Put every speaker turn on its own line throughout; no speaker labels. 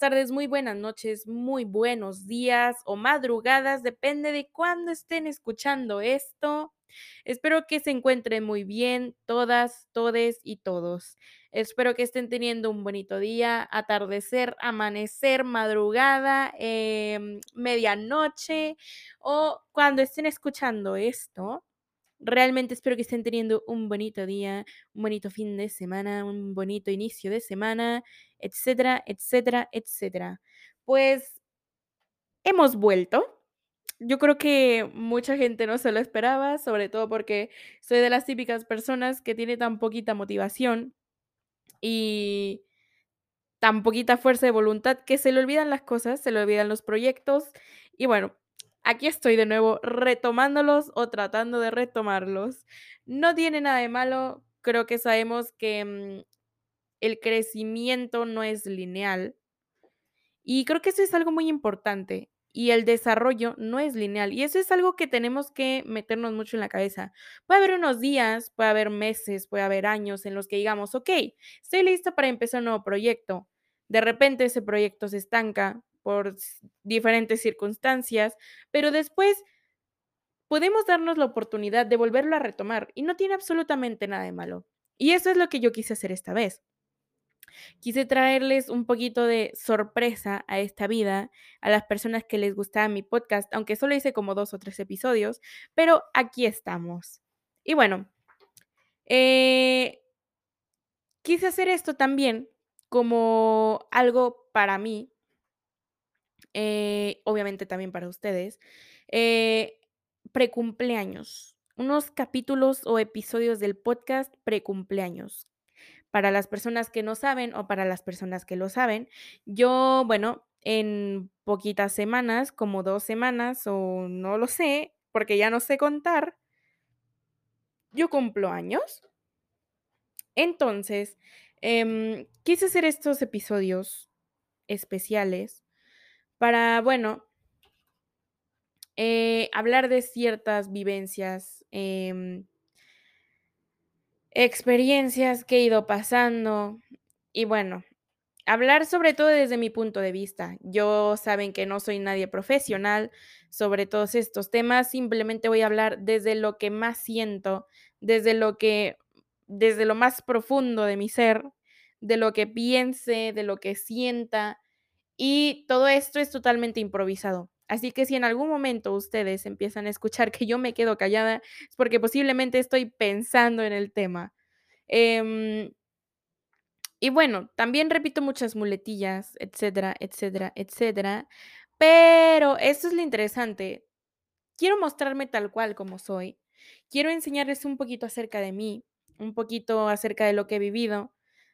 Tardes, muy buenas noches, muy buenos días o madrugadas, depende de cuándo estén escuchando esto. Espero que se encuentren muy bien todas, todes y todos. Espero que estén teniendo un bonito día, atardecer, amanecer, madrugada, em, medianoche o cuando estén escuchando esto. Realmente espero que estén teniendo un bonito día, un bonito fin de semana, un bonito inicio de semana, etcétera, etcétera, etcétera. Pues hemos vuelto. Yo creo que mucha gente no se lo esperaba, sobre todo porque soy de las típicas personas que tiene tan poquita motivación y tan poquita fuerza de voluntad que se le olvidan las cosas, se le olvidan los proyectos y bueno, aquí estoy de nuevo retomándolos o tratando de retomarlos. No tiene nada de malo, creo que sabemos que mm, el crecimiento no es lineal y creo que eso es algo muy importante. Y el desarrollo no es lineal. Y eso es algo que tenemos que meternos mucho en la cabeza. Puede haber unos días, puede haber meses, puede haber años en los que digamos, ok, estoy lista para empezar un nuevo proyecto. De repente ese proyecto se estanca por diferentes circunstancias, pero después podemos darnos la oportunidad de volverlo a retomar y no tiene absolutamente nada de malo. Y eso es lo que yo quise hacer esta vez. Quise traerles un poquito de sorpresa a esta vida, a las personas que les gustaba mi podcast, aunque solo hice como 2 o 3 episodios, pero aquí estamos. Y bueno, eh, quise hacer esto también como algo para mí, eh, obviamente también para ustedes, eh, precumpleaños, unos capítulos o episodios del podcast precumpleaños. Para las personas que no saben o para las personas que lo saben, yo, bueno, en poquitas semanas, como 2 semanas o no lo sé, porque ya no sé contar, yo cumplo años. Entonces, em, quise hacer estos episodios especiales para, bueno, eh, hablar de ciertas vivencias, em, experiencias que he ido pasando y bueno, Hablar sobre todo desde mi punto de vista. Yo saben que no soy nadie profesional sobre todos estos temas, simplemente voy a hablar desde lo que más siento, desde lo que desde lo más profundo de mi ser, de lo que piense, de lo que sienta, y todo esto es totalmente improvisado. Así que si en algún momento ustedes empiezan a escuchar que yo me quedo callada, es porque posiblemente estoy pensando en el tema. Em, y bueno, también repito muchas muletillas, etcétera, etcétera, etcétera, pero esto es lo interesante. Quiero mostrarme tal cual como soy. Quiero enseñarles un poquito acerca de mí, un poquito acerca de lo que he vivido,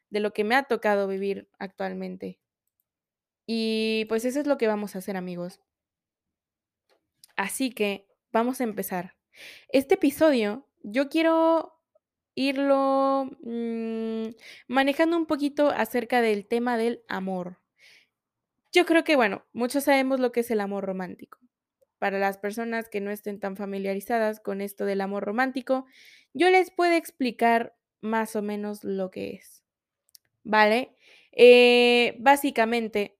de lo que me ha tocado vivir actualmente. Y pues eso es lo que vamos a hacer, amigos. Así que vamos a empezar. Este episodio yo quiero irlo mm, manejando un poquito acerca del tema del amor. Yo creo que, bueno, muchos sabemos lo que es el amor romántico. Para las personas que no estén tan familiarizadas con esto del amor romántico, yo les puedo explicar más o menos lo que es, ¿vale? Eh, básicamente,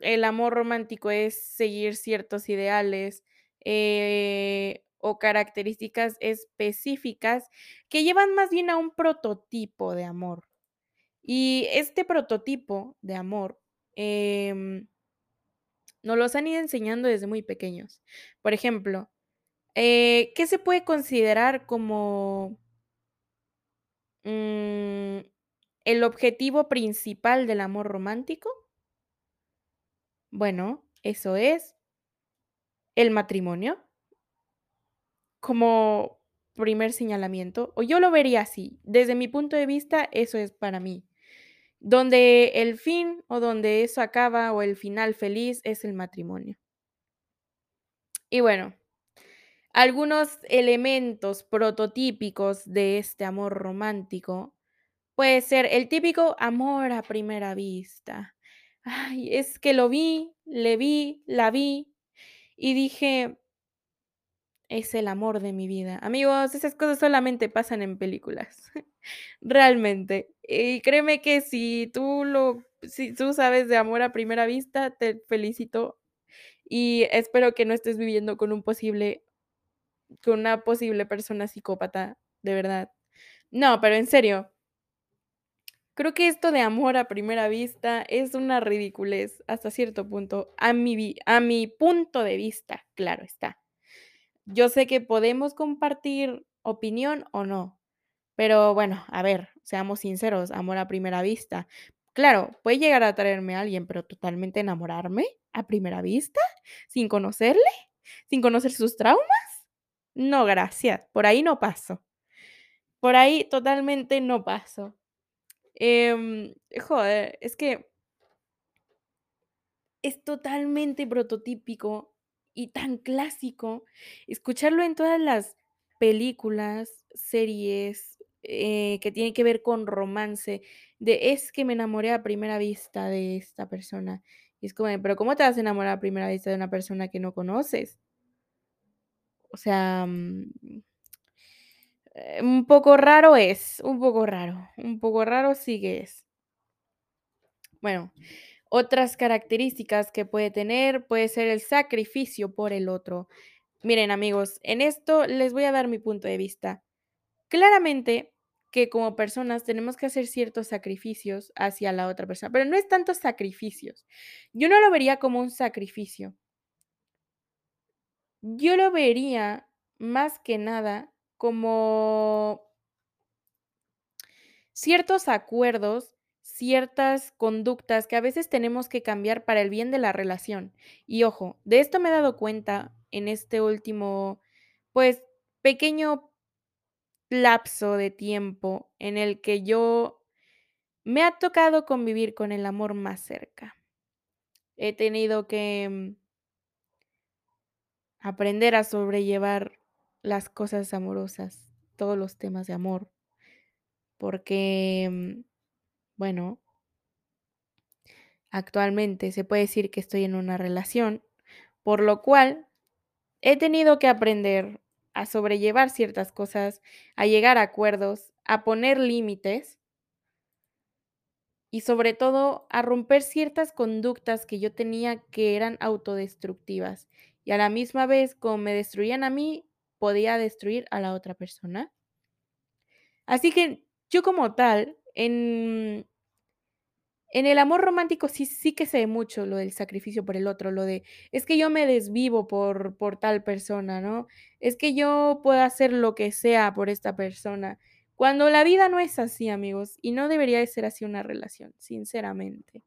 el amor romántico es seguir ciertos ideales eh, o características específicas que llevan más bien a un prototipo de amor. Y este prototipo de amor em, nos los han ido enseñando desde muy pequeños. Por ejemplo, eh, ¿qué se puede considerar como mm, el objetivo principal del amor romántico? Bueno, eso es el matrimonio como primer señalamiento, o yo lo vería así. Desde mi punto de vista, eso es para mí. Donde el fin o donde eso acaba o el final feliz es el matrimonio. Y bueno, algunos elementos prototípicos de este amor romántico puede ser el típico amor a primera vista. Ay, es que lo vi, le vi, la vi y dije, Es el amor de mi vida. Amigos, esas cosas solamente pasan en películas, realmente. Y créeme que si tú lo si tú sabes de amor a primera vista, te felicito, y espero que no estés viviendo con un posible con una posible persona psicópata, de verdad. No, pero en serio. Creo que esto de amor a primera vista es una ridiculez hasta cierto punto, a mi a mi punto de vista, claro está. Yo sé que podemos compartir opinión o no, pero bueno, a ver, seamos sinceros, amor a primera vista. Claro, puede llegar a atraerme a alguien, pero totalmente enamorarme a primera vista, sin conocerle, sin conocer sus traumas. No, gracias, por ahí no paso. Por ahí totalmente no paso. Em, joder, es que es totalmente prototípico y tan clásico escucharlo en todas las películas, series, eh, que tienen que ver con romance, de: "Es que me enamoré a primera vista de esta persona", y es como "Pero, ¿cómo te vas a enamorar a primera vista de una persona que no conoces?". O sea, mm, eh, un poco raro es, un poco raro, un poco raro sí que es. Bueno, otras características que puede tener, puede ser el sacrificio por el otro. Miren, amigos, en esto les voy a dar mi punto de vista. Claramente que como personas tenemos que hacer ciertos sacrificios hacia la otra persona, pero no es tanto sacrificios. Yo no lo vería como un sacrificio. Yo lo vería más que nada como ciertos acuerdos, ciertas conductas que a veces tenemos que cambiar para el bien de la relación. Y ojo, de esto me he dado cuenta en este último, pues, pequeño lapso de tiempo en el que yo me ha tocado convivir con el amor más cerca. He tenido que mm aprender a sobrellevar las cosas amorosas, todos los temas de amor. Porque, mm, bueno actualmente se puede decir que estoy en una relación, por lo cual he tenido que aprender a sobrellevar ciertas cosas, a llegar a acuerdos, a poner límites y sobre todo a romper ciertas conductas que yo tenía que eran autodestructivas, y a la misma vez, como me destruían a mí, podía destruir a la otra persona. Así que yo como tal, en en el amor romántico sí sí que ve mucho lo del sacrificio por el otro, lo de: "Es que yo me desvivo por por tal persona", ¿no? "Es que yo puedo hacer lo que sea por esta persona", cuando la vida no es así, amigos, y no debería de ser así una relación, sinceramente.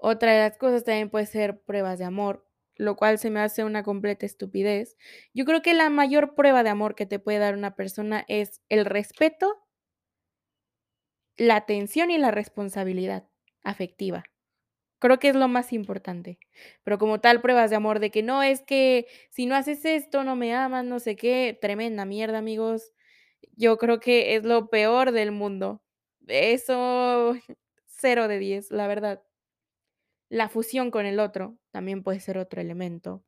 Otra de las cosas también puede ser pruebas de amor, lo cual se me hace una completa estupidez. Yo creo que la mayor prueba de amor que te puede dar una persona es el respeto la atención y la responsabilidad afectiva. Creo que es lo más importante, pero como tal, pruebas de amor de que: "No, es que si no haces esto, no me amas, no sé qué", tremenda mierda, amigos. Yo creo que es lo peor del mundo. Eso 0 de 10, la verdad. La fusión con el otro también puede ser otro elemento.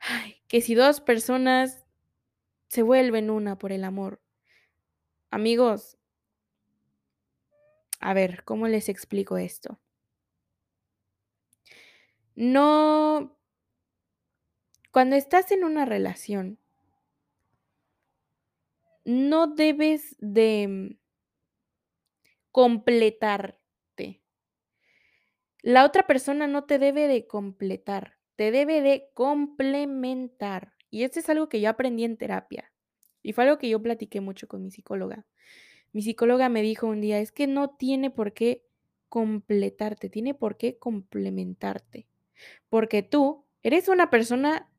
Ay, que si 2 personas se vuelven una por el amor. Amigos a ver, ¿cómo les explico esto? No cuando estás en una relación no debes de mm completarte. La otra persona no te debe de completar, te debe de complementar, y esto es algo que yo aprendí en terapia, y fue algo que yo platiqué mucho con mi psicóloga. Mi psicóloga me dijo un día: "Es que no tiene por qué completarte, tiene por qué complementarte, porque tú eres una persona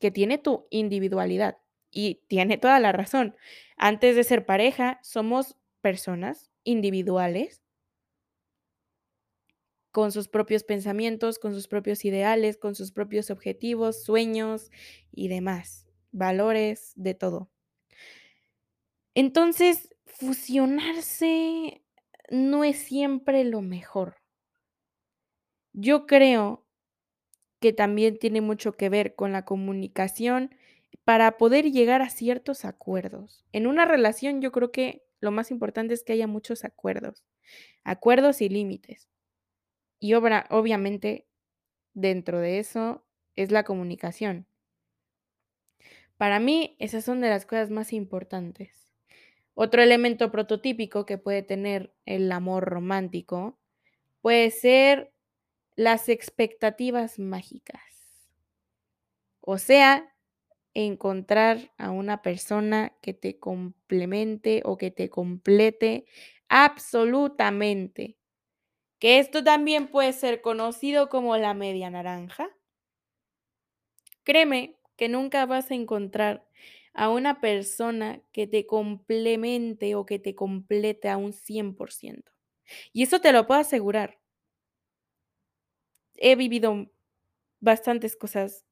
que tiene tu individualidad", y tiene toda la razón. Antes de ser pareja, somos personas individuales con sus propios pensamientos, con sus propios ideales, con sus propios objetivos, sueños y demás, valores, de todo. Entonces, fusionarse no es siempre lo mejor. Yo creo que también tiene mucho que ver con la comunicación para poder llegar a ciertos acuerdos. En una relación yo creo que lo más importante es que haya muchos acuerdos, acuerdos y límites. Y obra, obviamente dentro de eso es la comunicación. Para mí, esas son de las cosas más importantes. Otro elemento prototípico que puede tener el amor romántico puede ser las expectativas mágicas. O sea, encontrar a una persona que te complemente o que te complete absolutamente. Que esto también puede ser conocido como la media naranja. Créeme que nunca vas a encontrar a una persona que te complemente o que te complete a un 100%. Y eso te lo puedo asegurar. He vivido bastantes cosas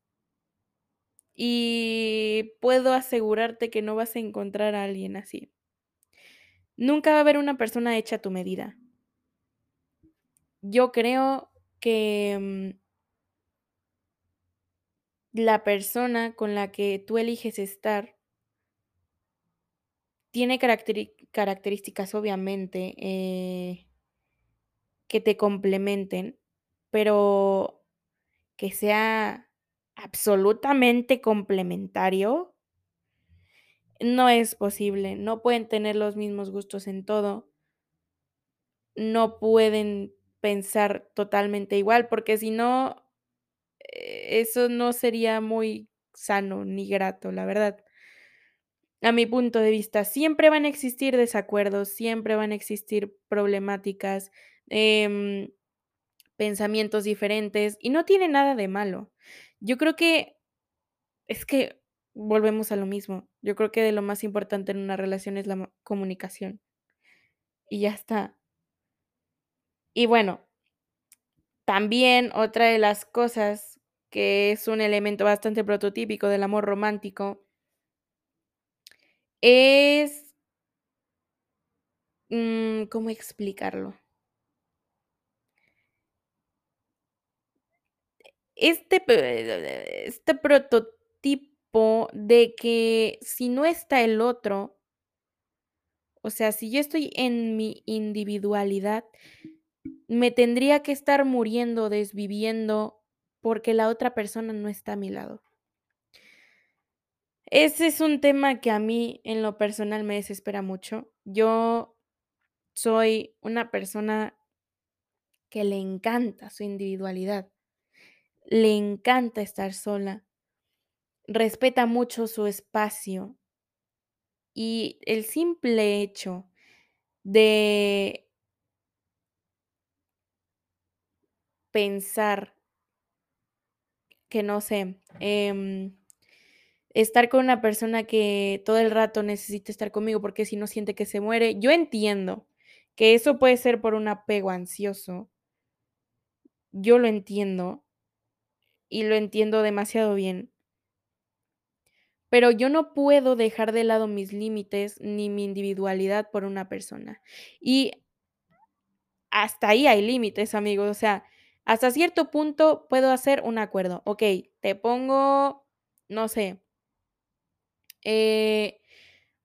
y puedo asegurarte que no vas a encontrar a alguien así. Nunca va a haber una persona hecha a tu medida. Yo creo que mm, la persona con la que tú eliges estar tiene características, obviamente, eh, que te complementen, pero que sea absolutamente complementario, no es posible. No pueden tener los mismos gustos en todo. No pueden pensar totalmente igual, porque si no, eh, eso no sería muy sano ni grato, la verdad. A mi punto de vista, siempre van a existir desacuerdos, siempre van a existir problemáticas, em, pensamientos diferentes y no tiene nada de malo. Yo creo que es que volvemos a lo mismo. Yo creo que de lo más importante en una relación es la comunicación. Y ya está. Y bueno, también otra de las cosas que es un elemento bastante prototípico del amor romántico es mm, ¿cómo explicarlo? Este, este prototipo de que si no está el otro, o sea, si yo estoy en mi individualidad, me tendría que estar muriendo, desviviendo, porque la otra persona no está a mi lado. Ese es un tema que a mí en lo personal me desespera mucho. Yo soy una persona que le encanta su individualidad, le encanta estar sola, respeta mucho su espacio y el simple hecho de pensar que no sé, em, estar con una persona que todo el rato necesita estar conmigo porque si no siente que se muere. Yo entiendo que eso puede ser por un apego ansioso. Yo lo entiendo y lo entiendo demasiado bien. Pero yo no puedo dejar de lado mis límites ni mi individualidad por una persona. Y hasta ahí hay límites, amigos. O sea, hasta cierto punto puedo hacer un acuerdo. Ok, te pongo, no sé, eh,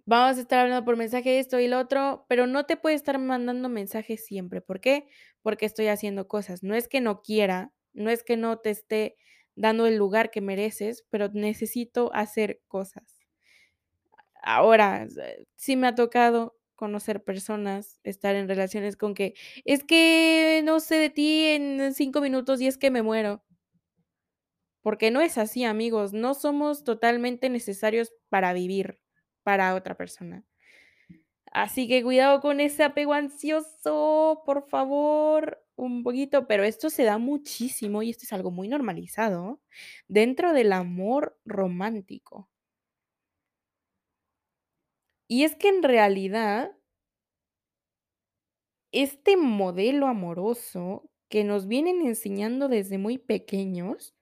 vamos a estar hablando por mensaje esto y lo otro, pero no te puede estar mandando mensajes siempre. ¿Por qué? Porque estoy haciendo cosas. No es que no quiera, no es que no te esté dando el lugar que mereces, pero necesito hacer cosas. Ahora, sí me ha tocado conocer personas, estar en relaciones con que es que no sé de ti en cinco minutos y es que me muero. Porque no es así, amigos, no somos totalmente necesarios para vivir para otra persona. Así que cuidado con ese apego ansioso, por favor, un poquito, pero esto se da muchísimo y esto es algo muy normalizado dentro del amor romántico. Y es que en realidad, este modelo amoroso que nos vienen enseñando desde muy pequeños,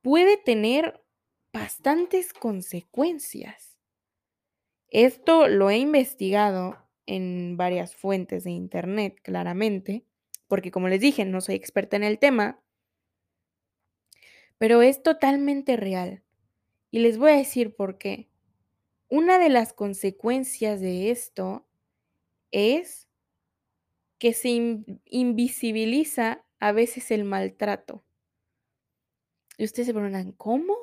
puede tener bastantes consecuencias. Esto lo he investigado en varias fuentes de internet, claramente, porque como les dije, no soy experta en el tema, Pero es totalmente real. Y les voy a decir por qué. Una de las consecuencias de esto es que se invisibiliza a veces el maltrato. Y ustedes se preguntan, ¿cómo?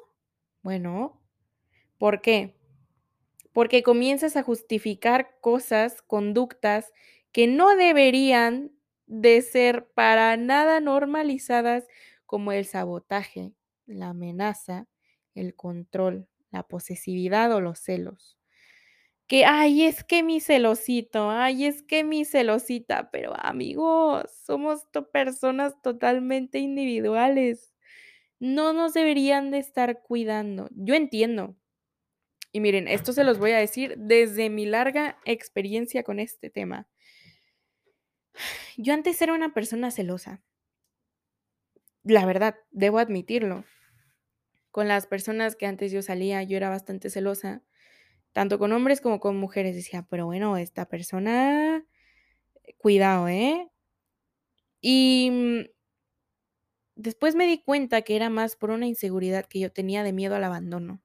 Bueno, ¿por qué? Porque comienzas a justificar cosas, conductas que no deberían de ser para nada normalizadas como el sabotaje, la amenaza, el control, la posesividad o los celos. Que, ay, es que mi celosito, ay, es que mi celosita, pero amigos, somos personas totalmente individuales. No nos deberían de estar cuidando. Yo entiendo. Y miren, esto se los voy a decir desde mi larga experiencia con este tema. Yo antes era una persona celosa. La verdad, debo admitirlo. Con las personas que antes yo salía, yo era bastante celosa, tanto con hombres como con mujeres. Decía, pero bueno, esta persona, cuidado, ¿eh? Y mm, después me di cuenta que era más por una inseguridad que yo tenía de miedo al abandono.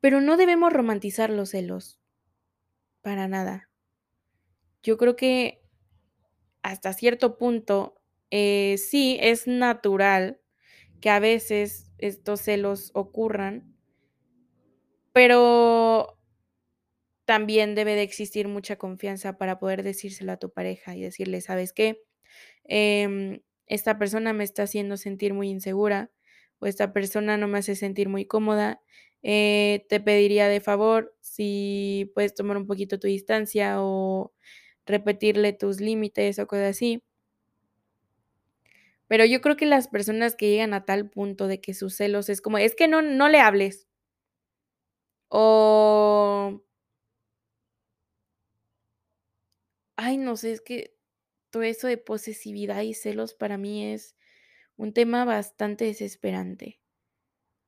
Pero no debemos romantizar los celos. Para nada. Yo creo que hasta cierto punto eh, sí es natural que a veces estos celos ocurran, pero también debe de existir mucha confianza para poder decírselo a tu pareja y decirle, ¿sabes qué? Em, esta persona me está haciendo sentir muy insegura o esta persona no me hace sentir muy cómoda. Eh, te pediría de favor si puedes tomar un poquito tu distancia o repetirle tus límites o cosas así. Pero yo creo que las personas que llegan a tal punto de que sus celos es como, es que no, no le hables. O... Ay, no sé, es que todo eso de posesividad y celos para mí es un tema bastante desesperante.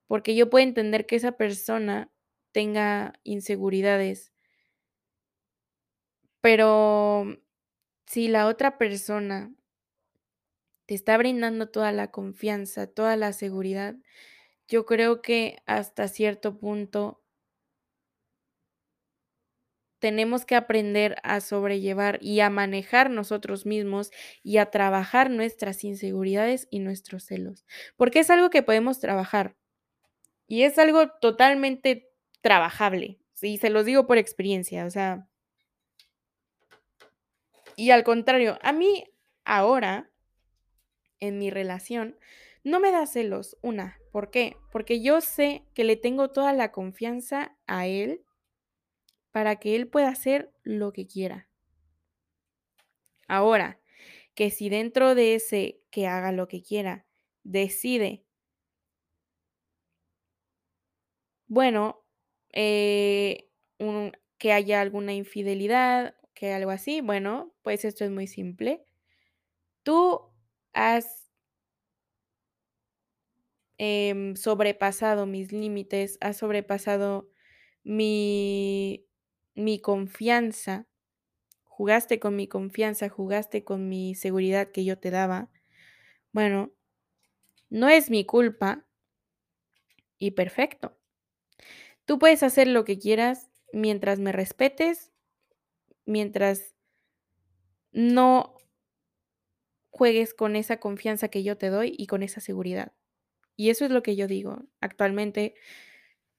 Porque yo puedo entender que esa persona tenga inseguridades, pero si la otra persona te está brindando toda la confianza, toda la seguridad, yo creo que hasta cierto punto tenemos que aprender a sobrellevar y a manejar nosotros mismos y a trabajar nuestras inseguridades y nuestros celos, porque es algo que podemos trabajar y es algo totalmente trabajable, y se los digo por experiencia, o sea, y al contrario, a mí ahora, en mi relación, no me da celos, una, ¿por qué? Porque yo sé que le tengo toda la confianza a él para que él pueda hacer lo que quiera. Ahora, que si dentro de ese que haga lo que quiera, decide, bueno, eh, que haya alguna infidelidad, que algo así, bueno, pues esto es muy simple. Tú has em, sobrepasado mis límites, has sobrepasado mi mi confianza, jugaste con mi confianza, jugaste con mi seguridad que yo te daba, bueno, no es mi culpa y perfecto. Tú puedes hacer lo que quieras mientras me respetes, mientras no juegues con esa confianza que yo te doy y con esa seguridad. Y eso es lo que yo digo. Actualmente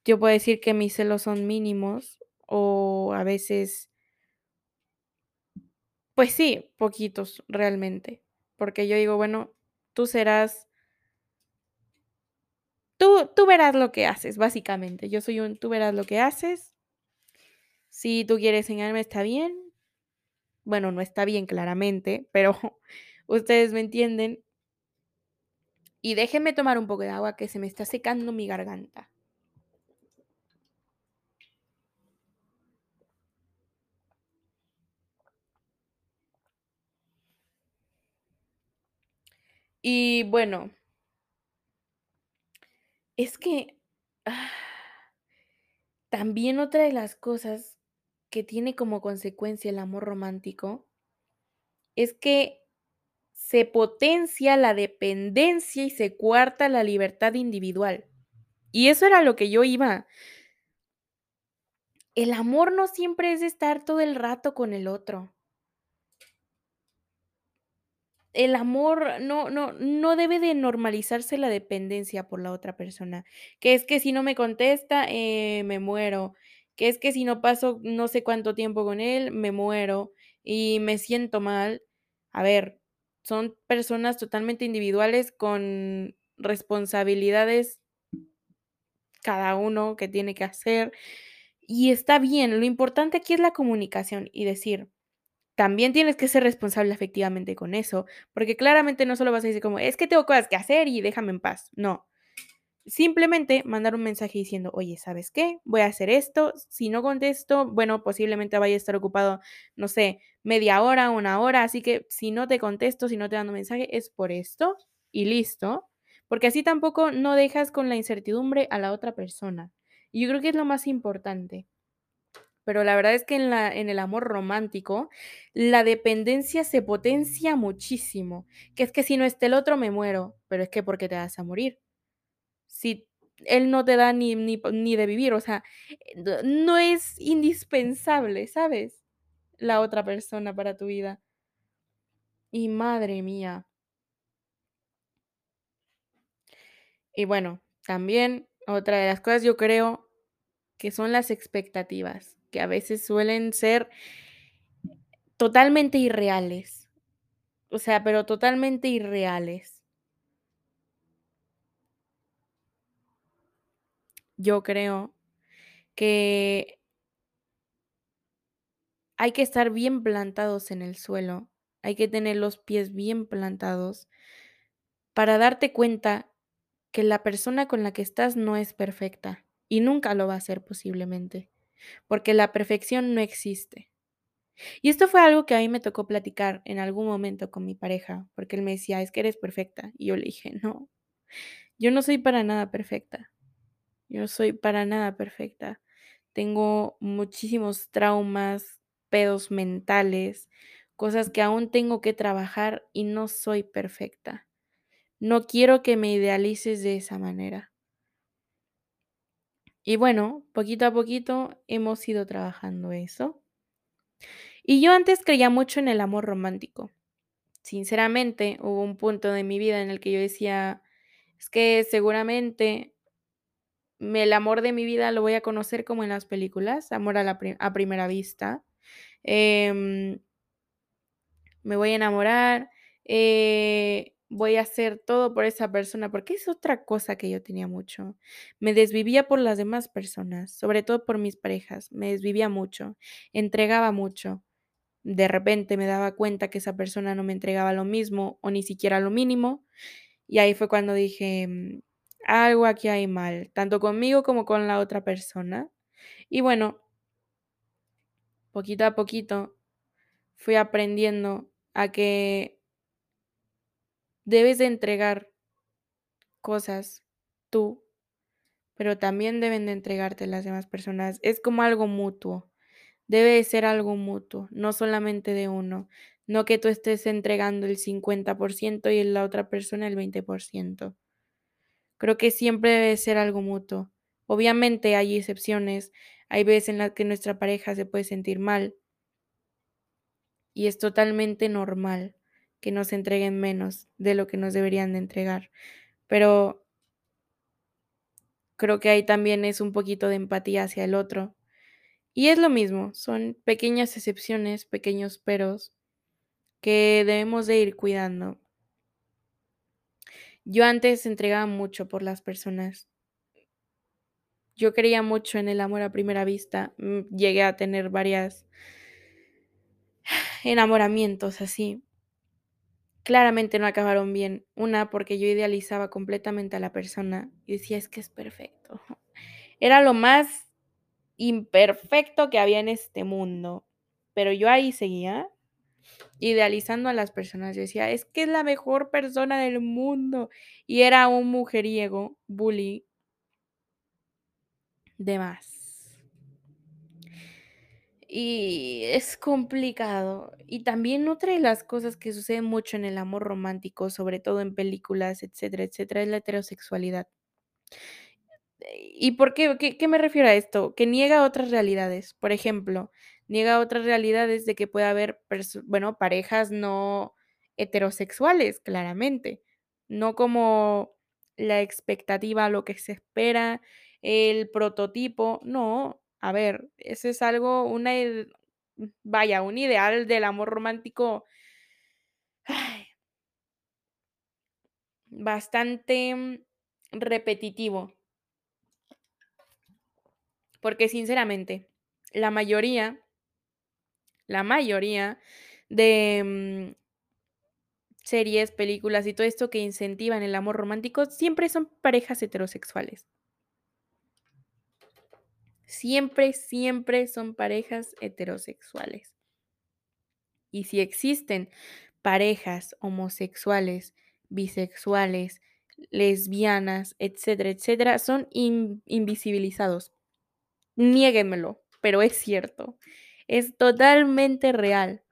yo puedo decir que mis celos son mínimos o a veces pues sí, poquitos realmente, porque yo digo, bueno, tú serás tú tú verás lo que haces, básicamente. Yo soy un tú verás lo que haces. Si tú quieres enseñarme, está bien. Bueno, no está bien claramente, pero ustedes me entienden. Y déjenme tomar un poco de agua que se me está secando mi garganta. Y bueno es que, ah, también otra de las cosas que tiene como consecuencia el amor romántico es que se potencia la dependencia y se cuarta la libertad individual. Y eso era lo que yo iba. El amor no siempre es estar todo el rato con el otro. El amor no no no debe de normalizarse la dependencia por la otra persona, que es que si no me contesta, eh, me muero, que es que si no paso no sé cuánto tiempo con él, me muero y me siento mal. A ver, son personas totalmente individuales con responsabilidades cada uno que tiene que hacer, y está bien, lo importante aquí es la comunicación y decir, también tienes que ser responsable efectivamente con eso, porque claramente no solo vas a decir como: "Es que tengo cosas que hacer y déjame en paz". No. Simplemente mandar un mensaje diciendo: "Oye, ¿sabes qué? Voy a hacer esto, si no contesto, bueno, posiblemente vaya a estar ocupado, no sé, media hora, una hora, así que si no te contesto, si no te mando mensaje, es por esto y listo", porque así tampoco no dejas con la incertidumbre a la otra persona. Y yo creo que es lo más importante. Pero la verdad es que en la en el amor romántico, la dependencia se potencia muchísimo, que es que si no está el otro me muero, pero es que ¿por qué te vas a morir? Si él no te da ni ni ni de vivir, o sea, eh, no es indispensable, ¿sabes? La otra persona para tu vida. Y madre mía. Y bueno, también otra de las cosas yo creo que son las expectativas, que a veces suelen ser totalmente irreales. O sea, pero totalmente irreales. Yo creo que hay que estar bien plantados en el suelo, hay que tener los pies bien plantados para darte cuenta que la persona con la que estás no es perfecta y nunca lo va a ser posiblemente, porque la perfección no existe. Y esto fue algo que a mí me tocó platicar en algún momento con mi pareja, porque él me decía: "Es que eres perfecta", y yo le dije: "No, yo no soy para nada perfecta, yo no soy para nada perfecta. Tengo muchísimos traumas, pedos mentales, cosas que aún tengo que trabajar y no soy perfecta. No quiero que me idealices de esa manera". Y bueno, poquito a poquito hemos ido trabajando eso. Y yo antes creía mucho en el amor romántico. Sinceramente, hubo un punto de mi vida en el que yo decía: "Es que seguramente" "me el amor de mi vida lo voy a conocer como en las películas, amor a la a primera vista, em" "me voy a enamorar, eh, voy a hacer todo por esa persona", porque es otra cosa que yo tenía mucho. Me desvivía por las demás personas, sobre todo por mis parejas, me desvivía mucho, entregaba mucho. De repente me daba cuenta que esa persona no me entregaba lo mismo o ni siquiera lo mínimo, y ahí fue cuando dije: "Mm, algo aquí hay mal, tanto conmigo como con la otra persona". Y bueno poquito a poquito fui aprendiendo a que debes de entregar cosas tú, pero también deben de entregarte las demás personas. Es como algo mutuo, debe de ser algo mutuo, no solamente de uno, no que tú estés entregando el 50% y la otra persona el 20%. Creo que siempre debe de ser algo mutuo. Obviamente hay excepciones, hay veces en las que nuestra pareja se puede sentir mal y es totalmente normal que nos entreguen menos de lo que nos deberían de entregar, pero creo que ahí también es un poquito de empatía hacia el otro. Y es lo mismo, son pequeñas excepciones, pequeños peros que debemos de ir cuidando. Yo antes entregaba mucho por las personas. Yo creía mucho en el amor a primera vista, mm, llegué a tener varias enamoramientos así. Claramente no acabaron bien. Una, porque yo idealizaba completamente a la persona y decía: "Es que es perfecto". Era lo más imperfecto que había en este mundo, pero yo ahí seguía idealizando a las personas. Yo decía: "Es que es la mejor persona del mundo", y era un mujeriego bully de más. Y es complicado. Y también otra de las cosas que sucede mucho en el amor romántico, sobre todo en películas, etcétera, etcétera, es la heterosexualidad. ¿Y por qué? ¿Qué, qué me refiero a esto? Que niega otras realidades. Por ejemplo, niega otras realidades de que puede haber, bueno, parejas no heterosexuales, claramente. No como la expectativa, lo que se espera, el prototipo. No, a ver, eso es algo, una, vaya, un ideal del amor romántico bastante repetitivo. Porque sinceramente, la mayoría, la mayoría de mm, series, películas y todo esto que incentivan el amor romántico siempre son parejas heterosexuales. Siempre, siempre son parejas heterosexuales. Y si existen parejas homosexuales, bisexuales, lesbianas, etcétera, etcétera, son invisibilizados. Niéguenmelo, pero es cierto. Es totalmente real.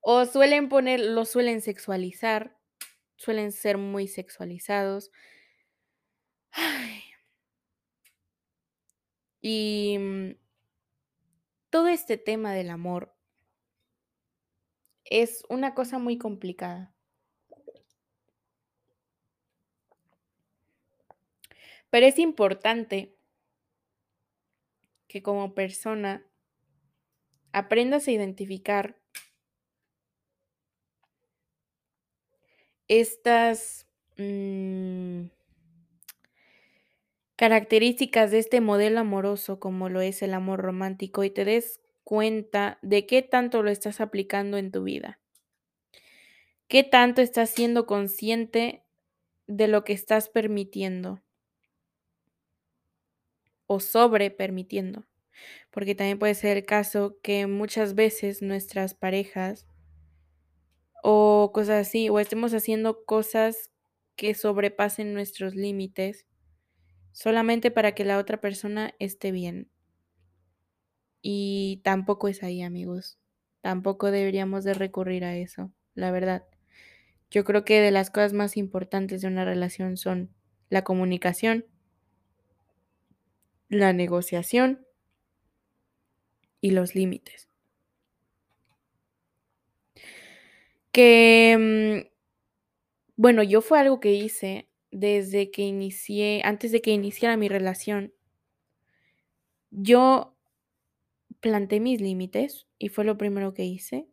O suelen poner, lo suelen sexualizar, suelen ser muy sexualizados. Y mm, todo este tema del amor es una cosa muy complicada. Pero es importante que como persona aprendas a identificar estas mm, características de este modelo amoroso como lo es el amor romántico y te des cuenta de qué tanto lo estás aplicando en tu vida. ¿Qué tanto estás siendo consciente de lo que estás permitiendo? O sobre permitiendo. Porque también puede ser el caso que muchas veces nuestras parejas o cosas así, o estemos haciendo cosas que sobrepasen nuestros límites solamente para que la otra persona esté bien. Y tampoco es ahí, amigos. Tampoco deberíamos de recurrir a eso, la verdad. Yo creo que de las cosas más importantes de una relación son la comunicación, la negociación y los límites. Que, mm, bueno, yo fue algo que hice desde que inicié, antes de que iniciara mi relación. Yo planté mis límites y fue lo primero que hice.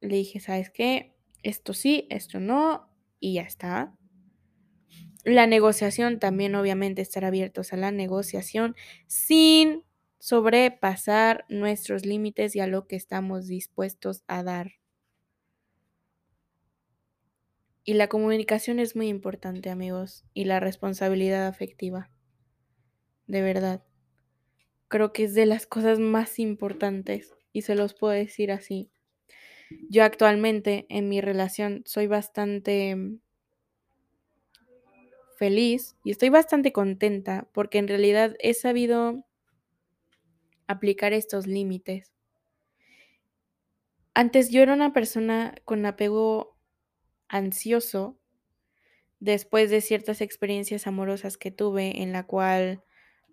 Le dije, ¿sabes qué? Esto sí, esto no, y ya está. La negociación también, obviamente, estar abiertos a la negociación sin sobrepasar nuestros límites y a lo que estamos dispuestos a dar. Y la comunicación es muy importante, amigos, y la responsabilidad afectiva. De verdad. Creo que es de las cosas más importantes y se los puedo decir así. Yo actualmente en mi relación soy bastante feliz y estoy bastante contenta porque en realidad he sabido aplicar estos límites. Antes yo era una persona con apego ansioso después de ciertas experiencias amorosas que tuve en la cual,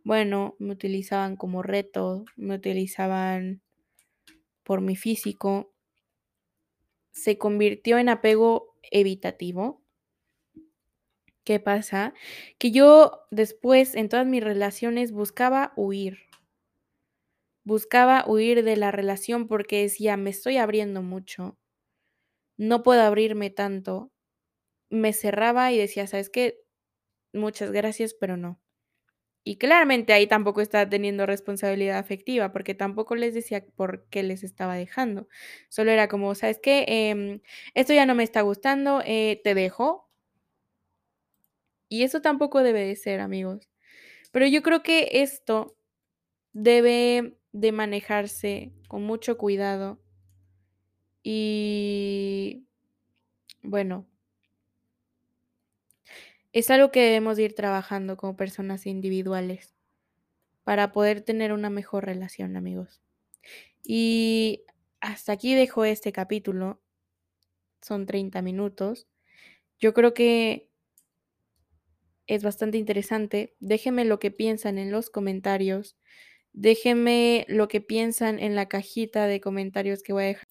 bueno, me utilizaban como reto, me utilizaban por mi físico, se convirtió en apego evitativo. ¿Qué pasa? Que yo después en todas mis relaciones buscaba huir. Buscaba huir de la relación porque decía, me estoy abriendo mucho, no puedo abrirme tanto. Me cerraba y decía, ¿sabes qué? Muchas gracias, pero no. Y claramente ahí tampoco estaba teniendo responsabilidad afectiva, porque tampoco les decía por qué les estaba dejando. Solo era como, ¿sabes qué? Em, esto ya no me está gustando, eh, te dejo. Y eso tampoco debe de ser, amigos. Pero yo creo que esto debe de manejarse con mucho cuidado. Y bueno, es algo que debemos ir trabajando como personas individuales para poder tener una mejor relación, amigos. Y hasta aquí dejo este capítulo. Son 30 minutos. Yo creo que es bastante interesante. Déjenme lo que piensan en los comentarios. Déjenme lo que piensan en la cajita de comentarios que voy a dejar.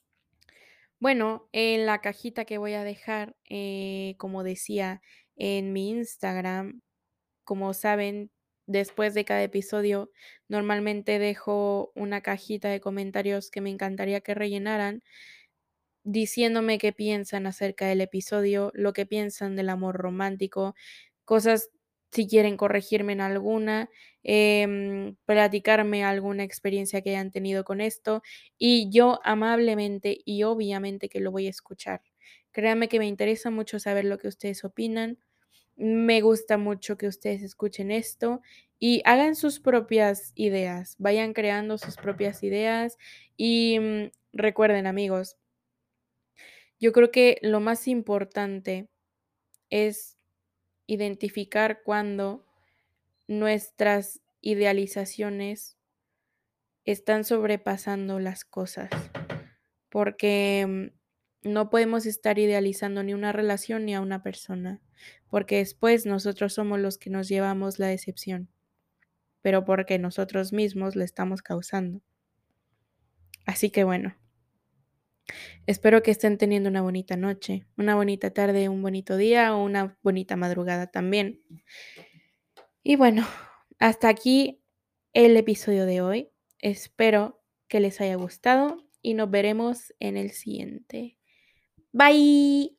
Bueno, en la cajita que voy a dejar, eh, como decía, en mi Instagram, como saben, después de cada episodio, normalmente dejo una cajita de comentarios que me encantaría que rellenaran, diciéndome qué piensan acerca del episodio, lo que piensan del amor romántico, cosas si quieren corregirme en alguna, em, platicarme alguna experiencia que hayan tenido con esto y yo amablemente y obviamente que lo voy a escuchar. Créanme que me interesa mucho saber lo que ustedes opinan. Me gusta mucho que ustedes escuchen esto y hagan sus propias ideas, vayan creando sus propias ideas y mm, recuerden amigos, yo creo que lo más importante es identificar cuando nuestras idealizaciones están sobrepasando las cosas, porque mm, no podemos estar idealizando ni una relación ni a una persona, porque después nosotros somos los que nos llevamos la decepción, pero porque nosotros mismos la estamos causando. Así que bueno, espero que estén teniendo una bonita noche, una bonita tarde, un bonito día o una bonita madrugada también. Y bueno, hasta aquí el episodio de hoy. Espero que les haya gustado y nos veremos en el siguiente. Bye.